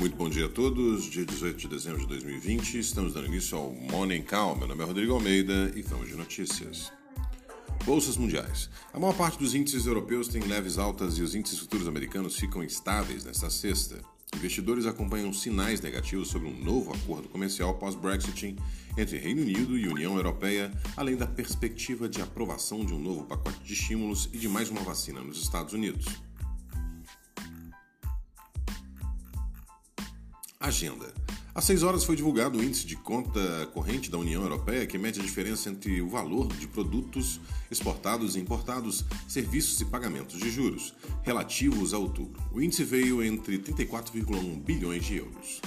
Muito bom dia a todos. Dia 18 de dezembro de 2020, estamos dando início ao Morning Call. Meu nome é Rodrigo Almeida e vamos de notícias. Bolsas mundiais. A maior parte dos índices europeus tem leves altas e os índices futuros americanos ficam estáveis nesta sexta. Investidores acompanham sinais negativos sobre um novo acordo comercial pós-Brexit entre Reino Unido e União Europeia, além da perspectiva de aprovação de um novo pacote de estímulos e de mais uma vacina nos Estados Unidos. Agenda. Às 6 horas foi divulgado o índice de conta corrente da União Europeia, que mede a diferença entre o valor de produtos exportados e importados, serviços e pagamentos de juros, relativos a outubro. O índice veio entre 34,1 bilhões de euros.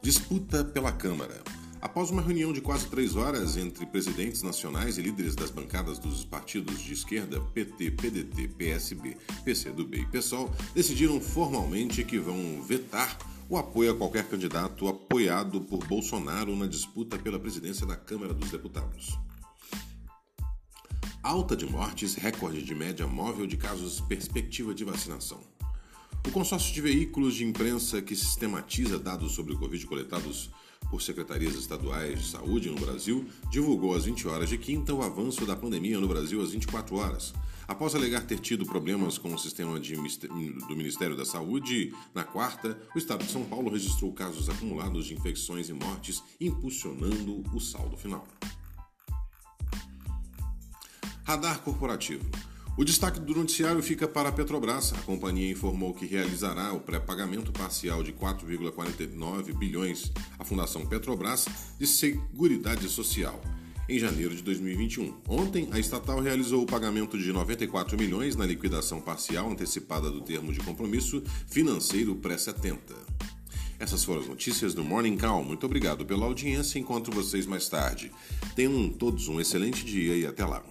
Disputa pela Câmara. Após uma reunião de quase três horas entre presidentes nacionais e líderes das bancadas dos partidos de esquerda PT, PDT, PSB, PCdoB e PSOL, decidiram formalmente que vão vetar o apoio a qualquer candidato apoiado por Bolsonaro na disputa pela presidência da Câmara dos Deputados. Alta de mortes, recorde de média móvel de casos, perspectiva de vacinação. O consórcio de veículos de imprensa que sistematiza dados sobre o Covid coletados por secretarias estaduais de saúde no Brasil divulgou às 20 horas de quinta o avanço da pandemia no Brasil às 24 horas. Após alegar ter tido problemas com o sistema de, do Ministério da Saúde, na quarta, o estado de São Paulo registrou casos acumulados de infecções e mortes, impulsionando o saldo final. Radar corporativo. O destaque do noticiário fica para a Petrobras. A companhia informou que realizará o pré-pagamento parcial de 4,49 bilhões à Fundação Petrobras de Seguridade Social em janeiro de 2021. Ontem, a estatal realizou o pagamento de 94 milhões na liquidação parcial antecipada do termo de compromisso financeiro pré-70. Essas foram as notícias do Morning Call. Muito obrigado pela audiência. Encontro vocês mais tarde. Tenham todos um excelente dia e até lá.